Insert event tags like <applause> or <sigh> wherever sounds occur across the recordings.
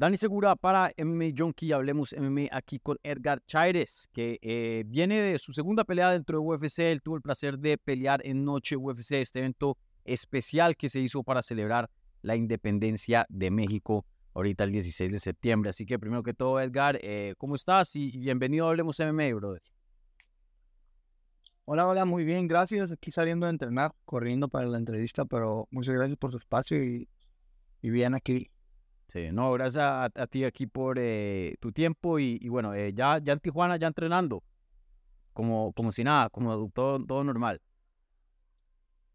Dani Segura para MMA Junkie, hablemos MMA aquí con Edgar Chaires, que eh, viene de su segunda pelea dentro de UFC. Él tuvo el placer de pelear en Noche UFC, este evento especial que se hizo para celebrar la independencia de México ahorita el 16 de septiembre. Así que primero que todo, Edgar, eh, ¿cómo estás? Y bienvenido a Hablemos MMA, brother. Hola, hola, muy bien, gracias. Aquí saliendo a entrenar, corriendo para la entrevista, pero muchas gracias por su espacio y, y bien aquí. Sí, no, gracias a, ti aquí por eh, tu tiempo y, bueno, eh, ya, ya en Tijuana, ya entrenando, como, como si nada, como todo, todo normal.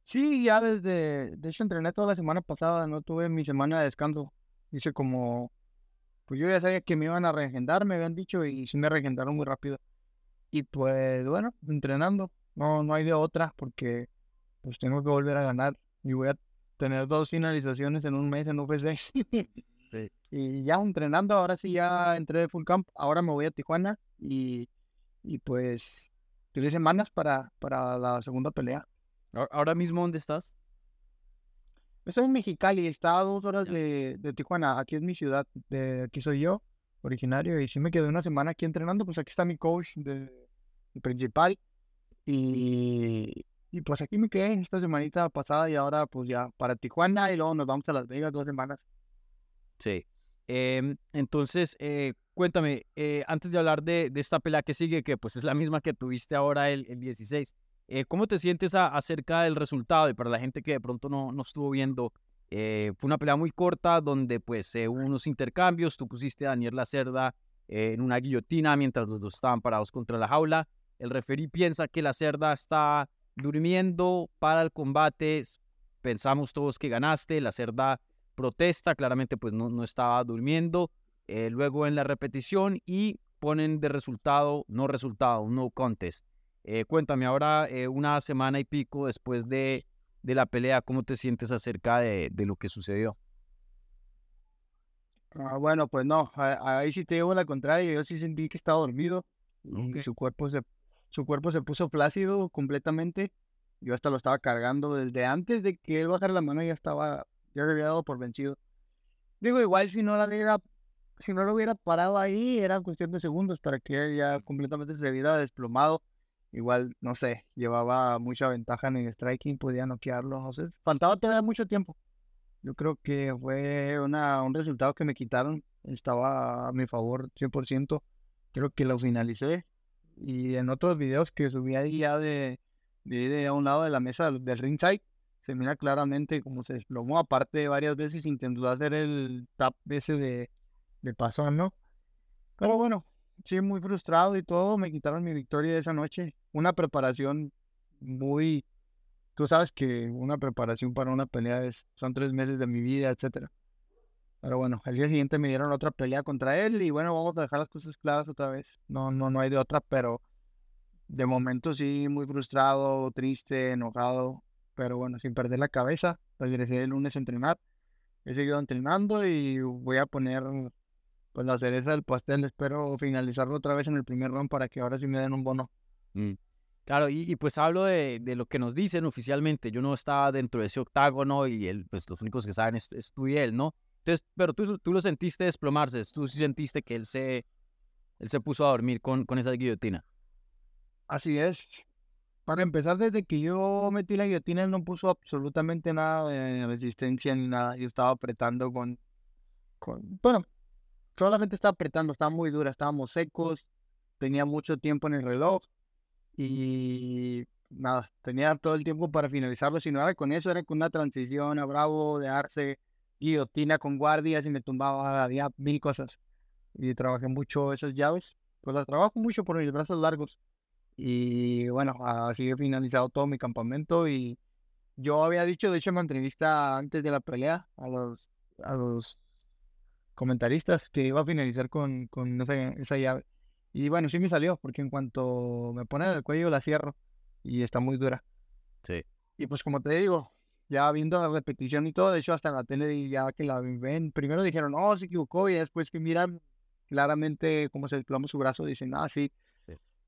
Sí, ya desde, de hecho entrené toda la semana pasada, no tuve mi semana de descanso. Hice como, pues yo ya sabía que me iban a reagendar, me habían dicho, y sí me reagendaron muy rápido. Y pues bueno, entrenando, no, no hay de otra, porque pues tengo que volver a ganar y voy a tener dos finalizaciones en un mes en UFC. <laughs> Y ya entrenando, ahora sí ya entré de full camp, ahora me voy a Tijuana y, y pues tres semanas para, para la segunda pelea. ¿Ahora mismo dónde estás? Estoy en Mexicali, está a dos horas de, de, Tijuana, aquí es mi ciudad, de aquí soy yo, originario, y sí me quedé una semana aquí entrenando, pues aquí está mi coach de, principal, y, y pues aquí me quedé esta semanita pasada y ahora pues ya para Tijuana y luego nos vamos a Las Vegas dos semanas. Sí. Em, entonces, eh, cuéntame, eh, antes de hablar de, esta pelea que sigue, que pues es la misma que tuviste ahora el, 16, eh, ¿cómo te sientes acerca del resultado? Y para la gente que de pronto no, no estuvo viendo, fue una pelea muy corta donde pues hubo unos intercambios, tú pusiste a Daniel Lacerda en una guillotina mientras los dos estaban parados contra la jaula. El referí piensa que la cerda está durmiendo para el combate. Pensamos todos que ganaste. La cerda protesta, claramente pues no, no estaba durmiendo. Eh, luego en la repetición y ponen de resultado, no resultado, no contest. Eh, cuéntame ahora, eh, una semana y pico después de, de, la pelea, ¿cómo te sientes acerca de, de lo que sucedió? Ah, bueno, pues no, ahí sí te llevo la contraria, yo sí sentí que estaba dormido y su cuerpo se su cuerpo se puso flácido completamente. Yo hasta lo estaba cargando desde antes de que él bajara la mano, ya estaba ya se había dado por vencido. Digo, igual si no la hubiera, si no lo hubiera parado ahí, era cuestión de segundos para que ya completamente se hubiera desplomado. Igual, no sé, llevaba mucha ventaja en el striking, podía noquearlo. O sea, faltaba todavía mucho tiempo. Yo creo que fue una, un resultado que me quitaron. Estaba a mi favor 100%. Creo que lo finalicé. Y en otros videos que subí ahí ya de, de, de a un lado de la mesa del ringside, se mira claramente cómo se desplomó. Aparte, varias veces intentó hacer el tap ese de, de pasón, ¿no? Pero bueno, sí, muy frustrado y todo. Me quitaron mi victoria de esa noche. Una preparación muy. Tú sabes que una preparación para una pelea es, son tres meses de mi vida, etcétera. Pero bueno, al día siguiente me dieron otra pelea contra él y bueno, vamos a dejar las cosas claras otra vez. No, no, no hay de otra, pero de momento sí, muy frustrado, triste, enojado pero bueno, sin perder la cabeza, regresé el lunes a entrenar, he seguido entrenando y voy a poner pues la cereza del pastel, espero finalizarlo otra vez en el primer round para que ahora sí me den un bono. Mm. Claro, y, pues hablo de, de, lo que nos dicen oficialmente, yo no estaba dentro de ese octágono y él, pues los únicos que saben es, tú y él, ¿no? Entonces, pero tú, tú lo sentiste desplomarse, tú sí sentiste que él se, él se puso a dormir con, con esa guillotina. Así es, para empezar, desde que yo metí la guillotina, no puso absolutamente nada de resistencia ni nada. Yo estaba apretando con, con bueno, solamente estaba apretando, estaba muy dura, estábamos secos, tenía mucho tiempo en el reloj y nada, tenía todo el tiempo para finalizarlo. Si no era con eso, era con una transición a Bravo, de Arce, guillotina con guardias y me tumbaba, había mil cosas. Y trabajé mucho esas llaves, pues las trabajo mucho por mis brazos largos. Y bueno, así he finalizado todo mi campamento y yo había dicho, de hecho, en una entrevista antes de la pelea a los, a los comentaristas que iba a finalizar con, con esa, esa llave. Y bueno, sí me salió, porque en cuanto me ponen el cuello la cierro y está muy dura. Sí. Y pues como te digo, ya viendo la repetición y todo, de hecho hasta en la tele ya que la ven, primero dijeron, oh, se equivocó, y después que miran claramente cómo se desploma su brazo, dicen, ah, sí,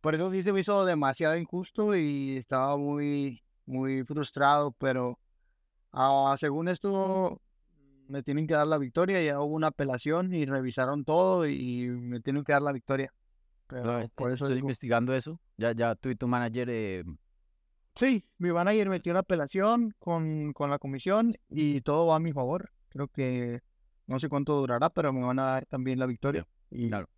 por eso sí se me hizo demasiado injusto y estaba muy, muy frustrado, pero ah, según esto, me tienen que dar la victoria, ya hubo una apelación y revisaron todo y me tienen que dar la victoria. Pero por eso estoy investigando eso. Ya, ya tú y tu manager. Eh... Sí, mi manager metió una apelación con, con la comisión y todo va a mi favor. Creo que no sé cuánto durará, pero me van a dar también la victoria. Y, claro.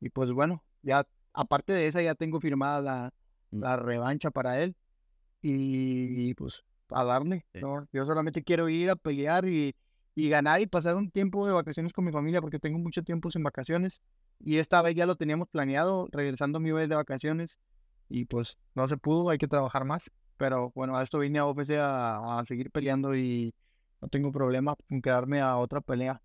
y pues bueno, ya aparte de esa ya tengo firmada la, mm. la revancha para él. Y, pues a darle. Yo solamente quiero ir a pelear y, y ganar y pasar un tiempo de vacaciones con mi familia porque tengo mucho tiempo sin vacaciones. Y esta vez ya lo teníamos planeado, regresando a mi vez de vacaciones. Y pues no se pudo, hay que trabajar más. Pero bueno, a esto vine a OFC a, a seguir peleando y no tengo problema con quedarme a otra pelea.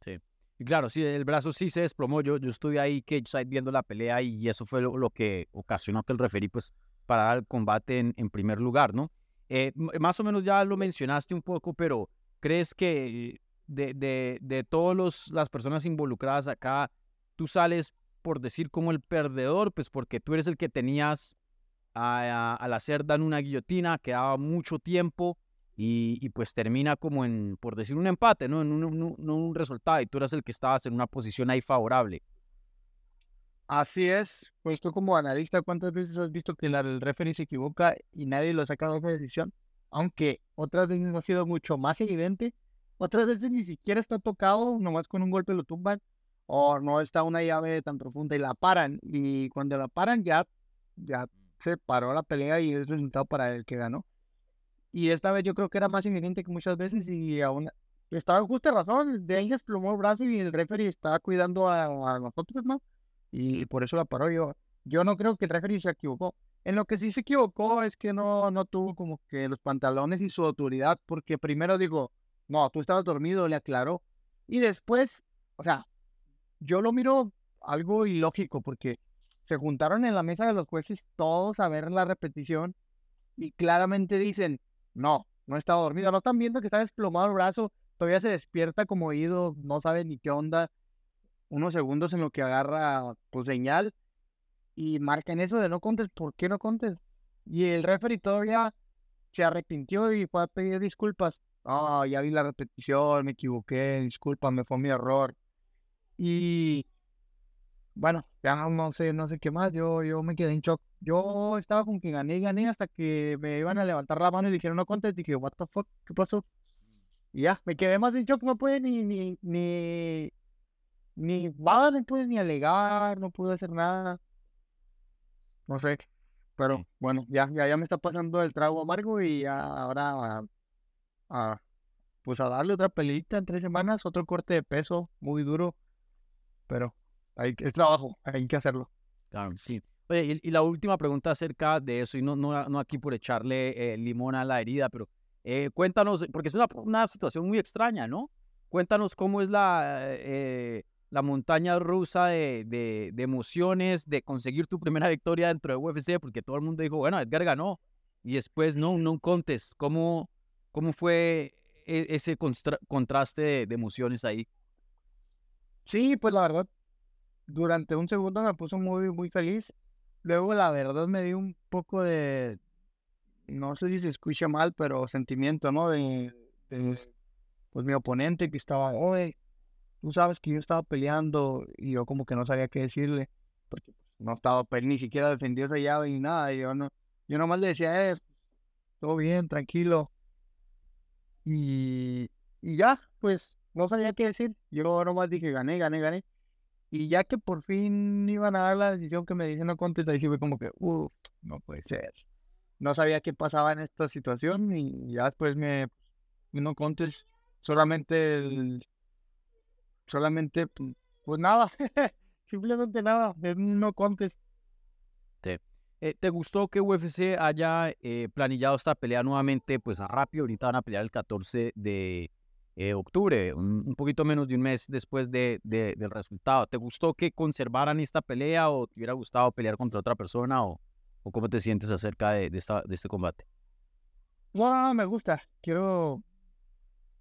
Sí. Y claro, sí, el brazo sí se desplomó. Yo, yo estuve ahí cage viendo la pelea y eso fue lo, que ocasionó que el referí pues parara el combate en, en primer lugar, ¿no? Eh, más o menos ya lo mencionaste un poco, pero ¿crees que de, de, de todas las personas involucradas acá, tú sales por decir como el perdedor, pues porque tú eres el que tenías al hacer dan una guillotina, quedaba mucho tiempo y, pues termina como en, por decir, un empate, ¿no? En un, un resultado y tú eras el que estabas en una posición ahí favorable. Así es, pues tú como analista, ¿cuántas veces has visto que el referee se equivoca y nadie lo saca de esa decisión? Aunque otras veces ha sido mucho más evidente, otras veces ni siquiera está tocado, nomás con un golpe lo tumban, o no está una llave tan profunda y la paran, y cuando la paran ya, ya se paró la pelea y es resultado para el que ganó. Y esta vez yo creo que era más evidente que muchas veces y aún estaba en justa razón, de ahí desplomó el brazo y el referee estaba cuidando a, a nosotros, ¿no? y, por eso la paró. Yo, yo no creo que el referee se equivocó. En lo que sí se equivocó es que no, no tuvo como que los pantalones y su autoridad, porque primero digo, no, tú estabas dormido, le aclaró. Y después, o sea, yo lo miro algo ilógico, porque se juntaron en la mesa de los jueces todos a ver la repetición y claramente dicen, no, no estaba dormido, no están viendo que está desplomado el brazo, todavía se despierta como oído, no sabe ni qué onda, unos segundos en lo que agarra pues señal y marcan eso de no contes, ¿por qué no contes? Y el referee todavía se arrepintió y fue a pedir disculpas. Ah, ya vi la repetición, me equivoqué, discúlpame, fue mi error. Y bueno, ya no sé, no sé qué más, yo, yo me quedé en shock. Yo estaba con que gané y gané hasta que me iban a levantar la mano y dijeron no contes, dije, what the fuck, ¿qué pasó? Y ya, me quedé más en shock, no pude ni, ni, ni, ni no pude ni alegar, no pude hacer nada. No sé. Pero bueno, ya, ya, ya me está pasando el trago amargo y ahora a, pues a darle otra pelita en tres semanas, otro corte de peso muy duro. Pero hay, es trabajo, hay que hacerlo. Claro, sí. Oye, y, la última pregunta acerca de eso, y no, no, no aquí por echarle eh, limón a la herida, pero eh, cuéntanos, porque es una, una, situación muy extraña, ¿no? Cuéntanos cómo es la, eh, la montaña rusa de, de, emociones, de conseguir tu primera victoria dentro de UFC, porque todo el mundo dijo, bueno, Edgar ganó, y después no, no contest. ¿Cómo, cómo fue e, ese contraste de, emociones ahí? Sí, pues la verdad, durante un segundo me puso muy, muy feliz. Luego, la verdad, me dio un poco de, no sé si se escucha mal, pero sentimiento, ¿no? De, pues mi oponente que estaba, oye, tú sabes que yo estaba peleando y yo como que no sabía qué decirle, porque no estaba ni siquiera defendió esa llave ni nada, y yo no, yo nomás le decía, eh, todo bien, tranquilo, y, y ya, pues no sabía qué decir, yo nomás dije, gané, gané, gané, y ya que por fin iban a dar la decisión que me dicen no contesta, y sí fue como que, uff, no puede ser. No sabía qué pasaba en esta situación y ya después me, no contes, solamente el, solamente, pues nada, <laughs> simplemente nada, no contes. Eh, ¿Te gustó que UFC haya eh, planillado esta pelea nuevamente? Pues rápido, ahorita van a pelear el 14 de eh, octubre, un, poquito menos de un mes después de, del resultado. ¿Te gustó que conservaran esta pelea o te hubiera gustado pelear contra otra persona o, o cómo te sientes acerca de, esta, de este combate? No, me gusta. Quiero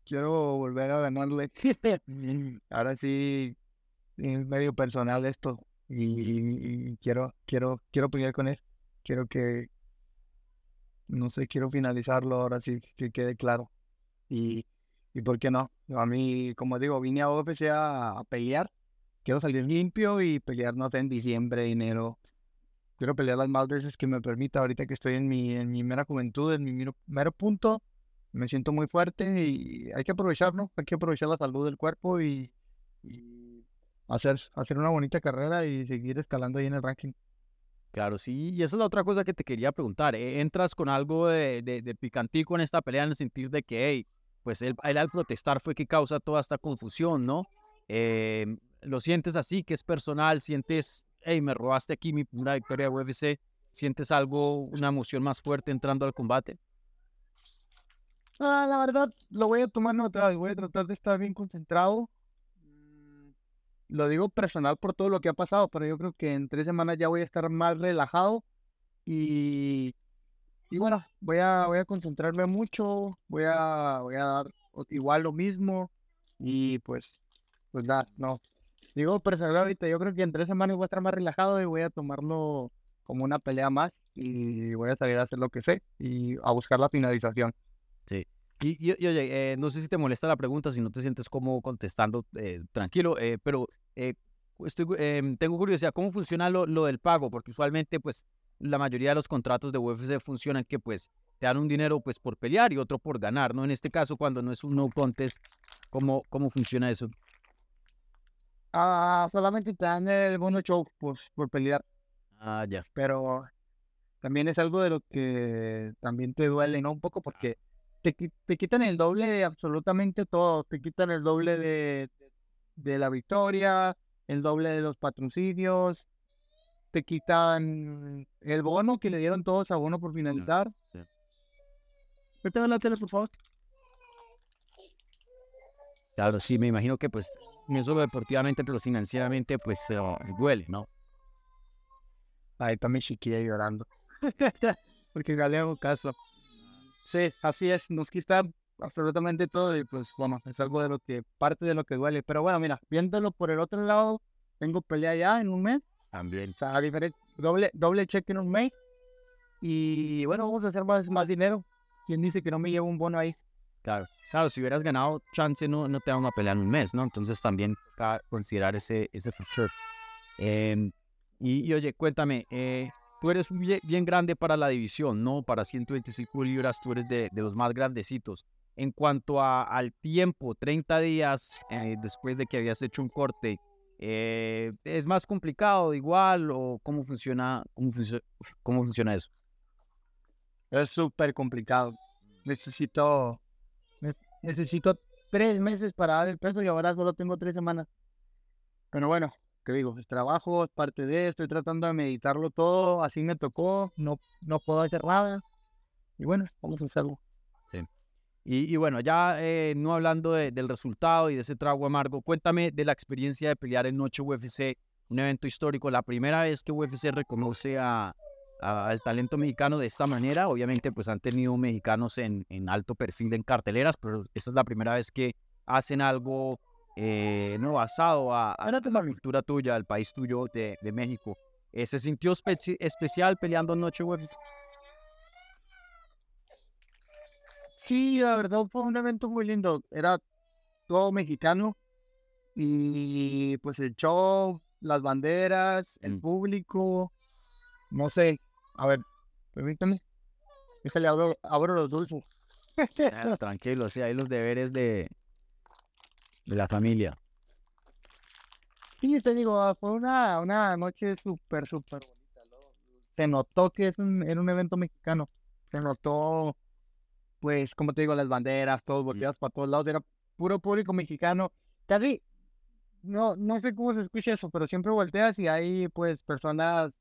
quiero volver a ganarle. <laughs> Ahora sí es medio personal esto y, quiero quiero quiero pelear con él. Quiero que no sé, quiero finalizarlo ahora sí que quede claro. Y ¿Y por qué no? A mí, como digo, vine a UFC a, pelear. Quiero salir limpio y pelear, no sé, en diciembre, enero. Quiero pelear las más veces que me permita ahorita que estoy en mi, en mi mera juventud, en mi mero, punto. Me siento muy fuerte y hay que aprovechar, ¿no? Hay que aprovechar la salud del cuerpo y, hacer, hacer una bonita carrera y seguir escalando ahí en el ranking. Claro, sí, y esa es la otra cosa que te quería preguntar. ¿eh? ¿Entras con algo de, de, picantico en esta pelea en el sentido de que, hey, pues él, al protestar fue que causa toda esta confusión, ¿no? Em, ¿Lo sientes así, que es personal? ¿Sientes, hey, me robaste aquí mi primera victoria de UFC? ¿Sientes algo, una emoción más fuerte entrando al combate? Ah, la verdad, lo voy a tomar neutral, voy a tratar de estar bien concentrado lo digo personal por todo lo que ha pasado, pero yo creo que en tres semanas ya voy a estar más relajado y, y bueno, voy a, voy a concentrarme mucho, voy a, voy a dar igual lo mismo y pues, pues nada, no. Digo personal ahorita, yo creo que en tres semanas voy a estar más relajado y voy a tomarlo como una pelea más y voy a salir a hacer lo que sé y a buscar la finalización. Sí. Y, oye, eh, no sé si te molesta la pregunta, si no te sientes como contestando, eh, tranquilo, eh, pero estoy, em, tengo curiosidad, ¿cómo funciona lo, lo, del pago? Porque usualmente, pues, la mayoría de los contratos de UFC funcionan que, pues, te dan un dinero, pues, por pelear y otro por ganar, ¿no? En este caso, cuando no es un no contest, ¿cómo, cómo funciona eso? Ah, solamente te dan el bono show, pues, por pelear. Ah, ya. Pero también es algo de lo que también te duele, ¿no? Un poco porque te, quitan el doble de absolutamente todo. Te quitan el doble de, de, la victoria, el doble de los patrocinios, te quitan el bono que le dieron todos a bono por finalizar. Sí. Vete a la tele, por favor. Claro, sí, me imagino que pues no solo deportivamente, pero financieramente pues duele, ¿no? Ahí también chiquilla llorando. <laughs> Porque no le hago caso. Sí, así es, nos quita absolutamente todo y pues bueno, es algo de lo que, parte de lo que duele. Pero bueno, mira, viéndolo por el otro lado, tengo pelea ya en un mes. También. O sea, diferente, doble, doble cheque en un mes. Y bueno, vamos a hacer más, más dinero. ¿Quién dice que no me llevo un bono ahí? Claro, claro, si hubieras ganado chance no, no te da una pelea en un mes, ¿no? Entonces también considerar ese, ese factor. Em, y, oye, cuéntame, eh, tú eres bien, grande para la división, ¿no? Para 125 libras tú eres de, los más grandecitos. En cuanto a, al tiempo, 30 días eh, después de que habías hecho un corte, eh, ¿es más complicado igual o cómo funciona, cómo, funciona eso? Es súper complicado. Necesito, necesito tres meses para dar el peso y ahora solo tengo tres semanas. Pero bueno, que digo, es trabajo, es parte de, estoy tratando de meditarlo todo, así me tocó, no, no puedo hacer nada. Y bueno, vamos a hacerlo. Y, y bueno, ya eh, no hablando del resultado y de ese trago amargo, cuéntame de la experiencia de pelear en Noche UFC, un evento histórico, la primera vez que UFC reconoce a, al talento mexicano de esta manera. Obviamente, pues han tenido mexicanos en, en alto perfil en carteleras, pero esta es la primera vez que hacen algo eh, no basado a, la cultura tuya, al país tuyo de, de México. Eh, ¿Se sintió especial peleando en Noche UFC? Sí, la verdad fue un evento muy lindo. Era todo mexicano y pues el show, las banderas, el mm. público, no sé. A ver, permítame. Déjale, abro, abro los dulces. Ah, tranquilo, sí, hay los deberes de, de la familia. Sí, te digo, ah, fue una, una noche súper, súper bonita. Se notó que es un, era un evento mexicano. Se notó, pues, como te digo, las banderas, todos volteados para todos lados. Era puro público mexicano. Casi, no, no sé cómo se escucha eso, pero siempre volteas y hay, pues, personas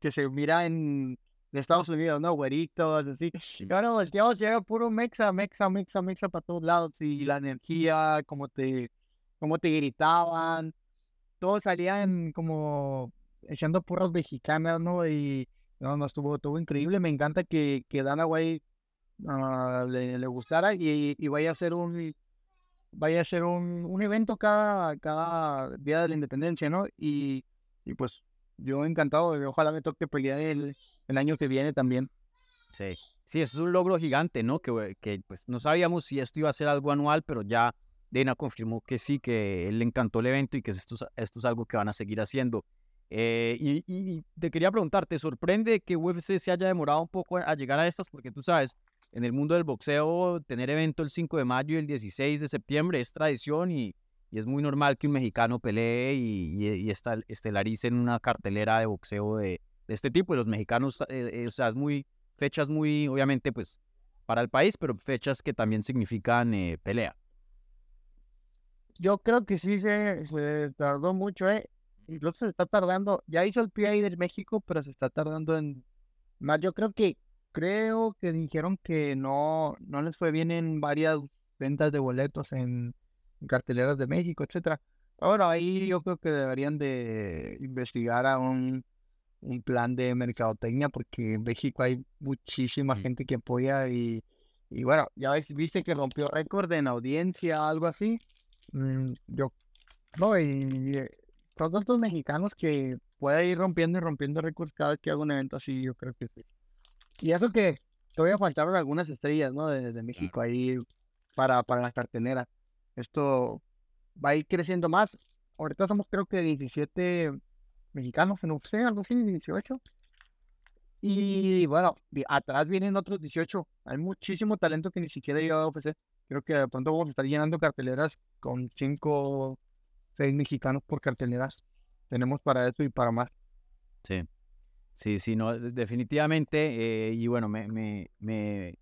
que se miran de Estados Unidos, ¿no? Güeritos, así. Y ahora volteamos y era puro mexa, mexa, mexa, mexa para todos lados. Y la energía, como te, como te gritaban. Todos salían como echando porras mexicanas, ¿no? Y no, no estuvo, estuvo increíble. Me encanta que, que Dana White ah, le, le, gustara y, y, vaya a ser un vaya a ser un, un evento cada, cada día de la independencia, ¿no? Y, y pues yo encantado, ojalá me toque pelear el, el año que viene también. Sí, sí, eso es un logro gigante, ¿no? Que, que pues no sabíamos si esto iba a ser algo anual, pero ya Dana confirmó que sí, que él le encantó el evento y que esto, esto es algo que van a seguir haciendo. Eh, y, y, te quería preguntar, ¿te sorprende que UFC se haya demorado un poco a llegar a estas? Porque tú sabes, en el mundo del boxeo, tener evento el 5 de mayo y el 16 de septiembre es tradición y, y es muy normal que un mexicano pelee y, estelarice en una cartelera de boxeo de, este tipo. Los mexicanos, eh, eh, o sea, es muy, fechas muy, obviamente, pues, para el país, pero fechas que también significan pelea. Yo creo que sí se, se tardó mucho, ¿eh? incluso se está tardando, ya hizo el PI del México, pero se está tardando en más. Yo creo que, creo que dijeron que no, no les fue bien en varias ventas de boletos en, carteleras de México, etcétera. Ahora ahí yo creo que deberían de investigar a un, un plan de mercadotecnia porque en México hay muchísima gente que apoya y, y bueno, ya ves, viste que rompió récord en audiencia, algo así. Mm, yo, no, y todos estos mexicanos que puede ir rompiendo y rompiendo récords cada vez que hago un evento así, yo creo que sí. Y eso que todavía faltaron algunas estrellas, ¿no? De, México ahí para, para la cartenera. Esto va a ir creciendo más. Ahorita somos creo que 17 mexicanos en UFC, algo así, 18. Y bueno, atrás vienen otros 18. Hay muchísimo talento que ni siquiera ha llegado a UFC. Creo que de pronto vamos a estar llenando carteleras con 5 seis mexicanos por carteleras. Tenemos para eso y para más. Sí, sí, sí, no, definitivamente. Eh, y bueno, me, me, me,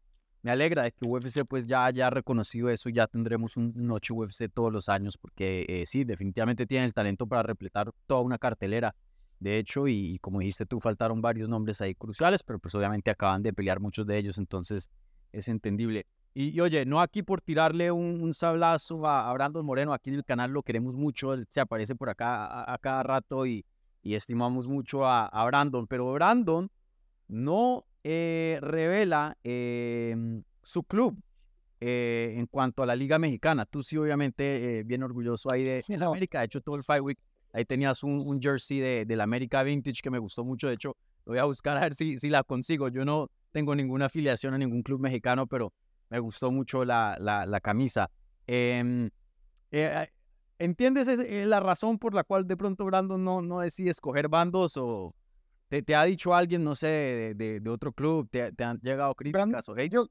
me, alegra de que UFC pues ya haya reconocido eso. Ya tendremos un noche UFC todos los años porque eh, sí, definitivamente tienen el talento para repletar toda una cartelera. De hecho, y, como dijiste tú, faltaron varios nombres ahí cruciales, pero pues obviamente acaban de pelear muchos de ellos, entonces es entendible. Y, oye, no aquí por tirarle un, sablazo a, Brandon Moreno, aquí en el canal lo queremos mucho, él se aparece por acá a, cada rato y, estimamos mucho a, Brandon, pero Brandon no eh, revela em, su club eh, en cuanto a la Liga Mexicana. Tú sí, obviamente, eh, bien orgulloso ahí de, la <laughs> América, de hecho todo el Fight Week, ahí tenías un, jersey de, de, la América Vintage que me gustó mucho, de hecho lo voy a buscar a ver si, si la consigo. Yo no tengo ninguna afiliación a ningún club mexicano, pero me gustó mucho la, la, camisa. ¿Entiendes eh, la razón por la cual de pronto Brandon no, no decide escoger bandos o te, te ha dicho alguien, no sé, de, de, otro club, te, te, han llegado críticas o Yo,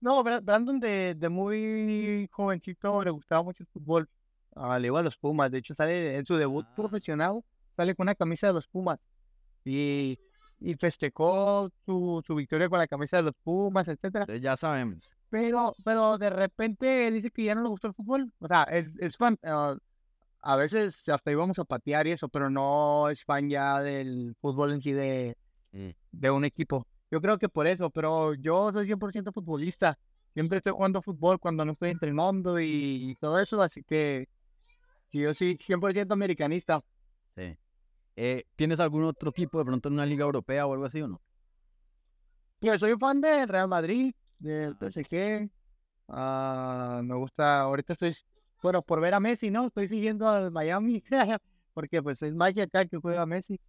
no, Brandon de, de, muy jovencito le gustaba mucho el fútbol, ah, le iba a los Pumas, de hecho sale en su debut ah. profesional, sale con una camisa de los Pumas y y festejó su, su, victoria con la camisa de los Pumas, etcétera. Ya sabemos. Pero, pero de repente dice que ya no le gustó el fútbol. O sea, es, es fan. Ah, a veces hasta íbamos a patear y eso, pero no es fan ya del fútbol en sí de, mm. de un equipo. Yo creo que por eso, pero yo soy 100% futbolista. Siempre estoy jugando fútbol cuando no estoy <laughs> entrenando y, y todo eso, así que yo sí, 100% americanista. Sí. Eh, ¿Tienes algún otro equipo de pronto en una liga europea o algo así o no? Yo soy fan del Real Madrid, del ah, PSG. Ah, me gusta, ahorita estoy, bueno, por ver a Messi, ¿no? Estoy siguiendo al Miami, <laughs> porque pues es Mike acá que juega Messi.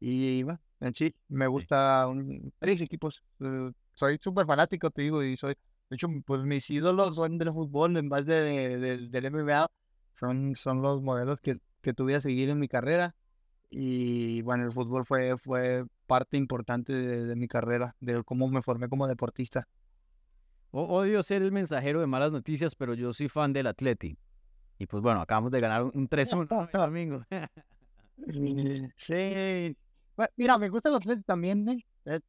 Y bueno, en sí, me gusta un, tres equipos. Eh, soy súper fanático, te digo, y soy, de hecho, pues mis ídolos son del fútbol en vez de, del MMA. Son, son los modelos que, que tuve a seguir en mi carrera. Y bueno, el fútbol fue, fue parte importante de, mi carrera, de cómo me formé como deportista. odio ser el mensajero de malas noticias, pero yo soy fan del Atleti. Y pues bueno, acabamos de ganar un 3-1 <laughs> domingo. sí. <laughs> mira, me gusta el Atleti también. ¿eh? Eh,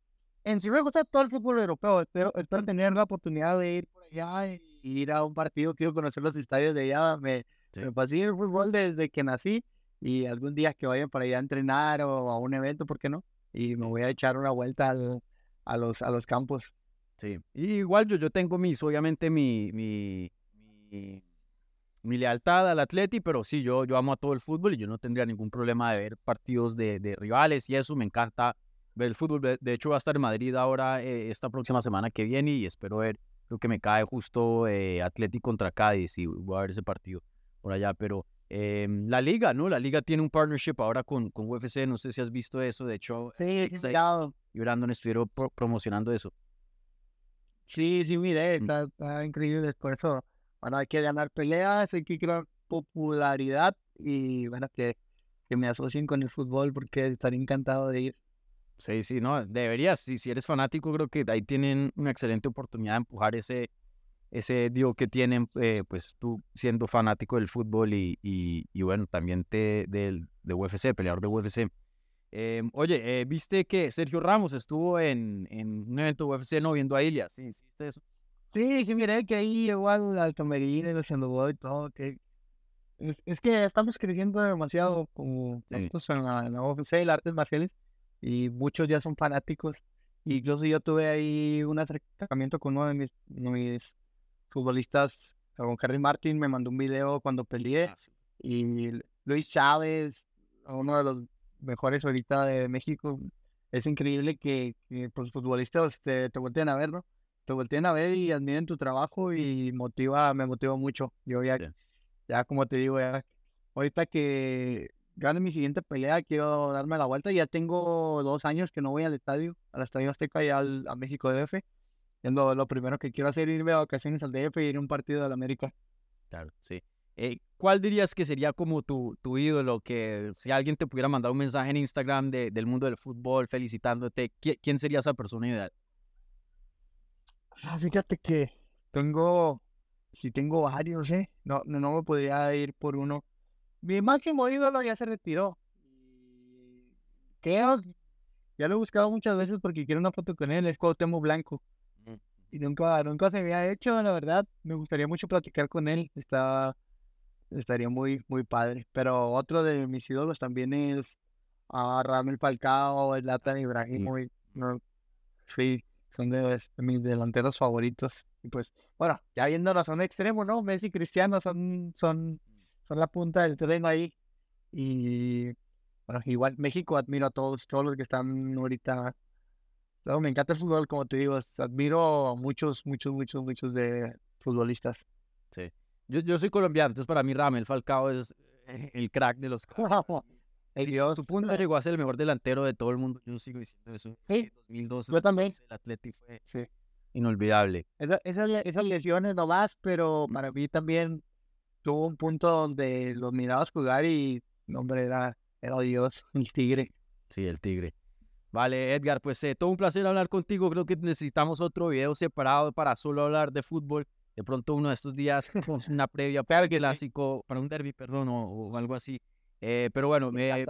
en sí me gusta todo el fútbol europeo. Espero, espero tener la oportunidad de ir por allá y ir a un partido. Quiero conocer los estadios de allá. Me, me fascina el fútbol desde que nací y algún día que vayan para allá a entrenar o a un evento, ¿por qué no? Y me voy a echar una vuelta a, los, a los campos. Sí, igual yo, yo tengo mis, obviamente mi, mi, mi, lealtad al Atleti, pero sí, yo, yo amo a todo el fútbol y yo no tendría ningún problema de ver partidos de, de rivales y eso, me encanta ver el fútbol. De, hecho, voy a estar en Madrid ahora eh, esta próxima semana que viene y espero ver, creo que me cae justo eh, Atleti contra Cádiz y voy a ver ese partido por allá, pero Em, la liga, ¿no? La liga tiene un partnership ahora con, con UFC, no sé si has visto eso, de hecho, sí, y Brandon estuvieron promocionando eso. Sí, sí, mire, mm. está, increíble por eso. Bueno, hay que ganar peleas, hay que crear popularidad y bueno, que, que me asocien con el fútbol porque estaría encantado de ir. Sí, sí, no, deberías, si, si eres fanático, creo que ahí tienen una excelente oportunidad de empujar ese, ese dios que tienen, eh, pues tú siendo fanático del fútbol y, y, bueno, también te, del, de UFC, peleador de UFC. Em, oye, eh, ¿viste que Sergio Ramos estuvo en, en un evento UFC no viendo a Ilya? ¿Sí? ¿Viste eso? Sí, sí, miré que ahí igual al camerino, el y todo, que es, es, que estamos creciendo demasiado como en, la, en la UFC y las artes marciales y muchos ya son fanáticos. Incluso yo tuve ahí un acercamiento con uno de mis, mis futbolistas, con Harry Martin, me mandó un video cuando peleé ah, y Luis Chávez, uno de los mejores ahorita de México. Es increíble que, que pues, futbolistas te, te volteen a ver, ¿no? Te volteen a ver y admiren tu trabajo y motiva, me motiva mucho. Yo ya, ya como te digo, ya ahorita que gane mi siguiente pelea, quiero darme la vuelta. Ya tengo dos años que no voy al estadio, al Estadio Azteca y al, a México DF. Es lo, lo primero que quiero hacer, irme a vacaciones al DF y ir a un partido de la América. Claro, sí. Eh, ¿Cuál dirías que sería como tu, tu ídolo? Que si alguien te pudiera mandar un mensaje en Instagram de, del mundo del fútbol felicitándote, ¿quién, sería esa persona ideal? Ah, fíjate que tengo, si tengo varios, ¿eh? No, no, me podría ir por uno. Mi máximo ídolo ya se retiró. Creo, ya lo he buscado muchas veces porque quiero una foto con él, es Cuauhtémoc Blanco. Y nunca, nunca se me ha hecho, la verdad. Me gustaría mucho platicar con él. Está estaría muy, muy padre. Pero otro de mis ídolos también es a Ramel Falcao, el Latan Ibrahimovic. No, sí, son de, mis delanteros favoritos. Y pues, bueno, ya viendo la zona extremo, ¿no? Messi y Cristiano son, son, son la punta del tren ahí. Y bueno, igual México admiro a todos, todos los que están ahorita. me encanta el fútbol, como te digo, admiro a muchos, muchos, muchos, muchos de futbolistas. Sí. Yo, yo soy colombiano, entonces para mí Ramel Falcao es eh, el crack de los <laughs> Dios. Su punto llegó a ser el mejor delantero de todo el mundo. Yo sigo diciendo eso. Sí. 2012. Yo también. El Atleti fue inolvidable. Esa, esas, esas lesiones nomás, pero para mí también tuvo un punto donde los mirabas jugar y, hombre, era, era Dios, <laughs> el tigre. Sí, el tigre. Vale, Edgar, pues eh, todo un placer hablar contigo. Creo que necesitamos otro video separado para solo hablar de fútbol de pronto uno de estos días una previa para un clásico, para un derby, perdón, o, algo así. Eh, pero bueno, me...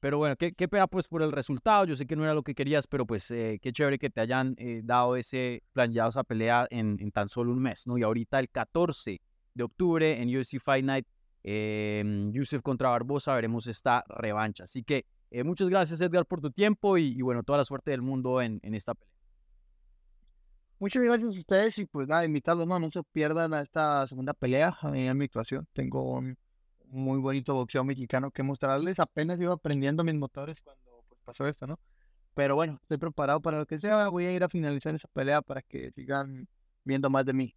pero bueno, qué, qué pena pues por el resultado. Yo sé que no era lo que querías, pero pues eh, qué chévere que te hayan eh, dado ese planeado esa pelea en, en, tan solo un mes, ¿no? Y ahorita el 14 de octubre en UFC Fight Night, Yusuf contra Barbosa, veremos esta revancha. Así que muchas gracias Edgar por tu tiempo y, y, bueno, toda la suerte del mundo en, en esta pelea. Muchas gracias a ustedes y pues nada, invitarlos, no, no se pierdan a esta segunda pelea en mi actuación. Tengo muy bonito boxeo mexicano que mostrarles. Apenas iba aprendiendo mis motores cuando pues, pasó esto, ¿no? Pero bueno, estoy preparado para lo que sea. Voy a ir a finalizar esa pelea para que sigan viendo más de mí.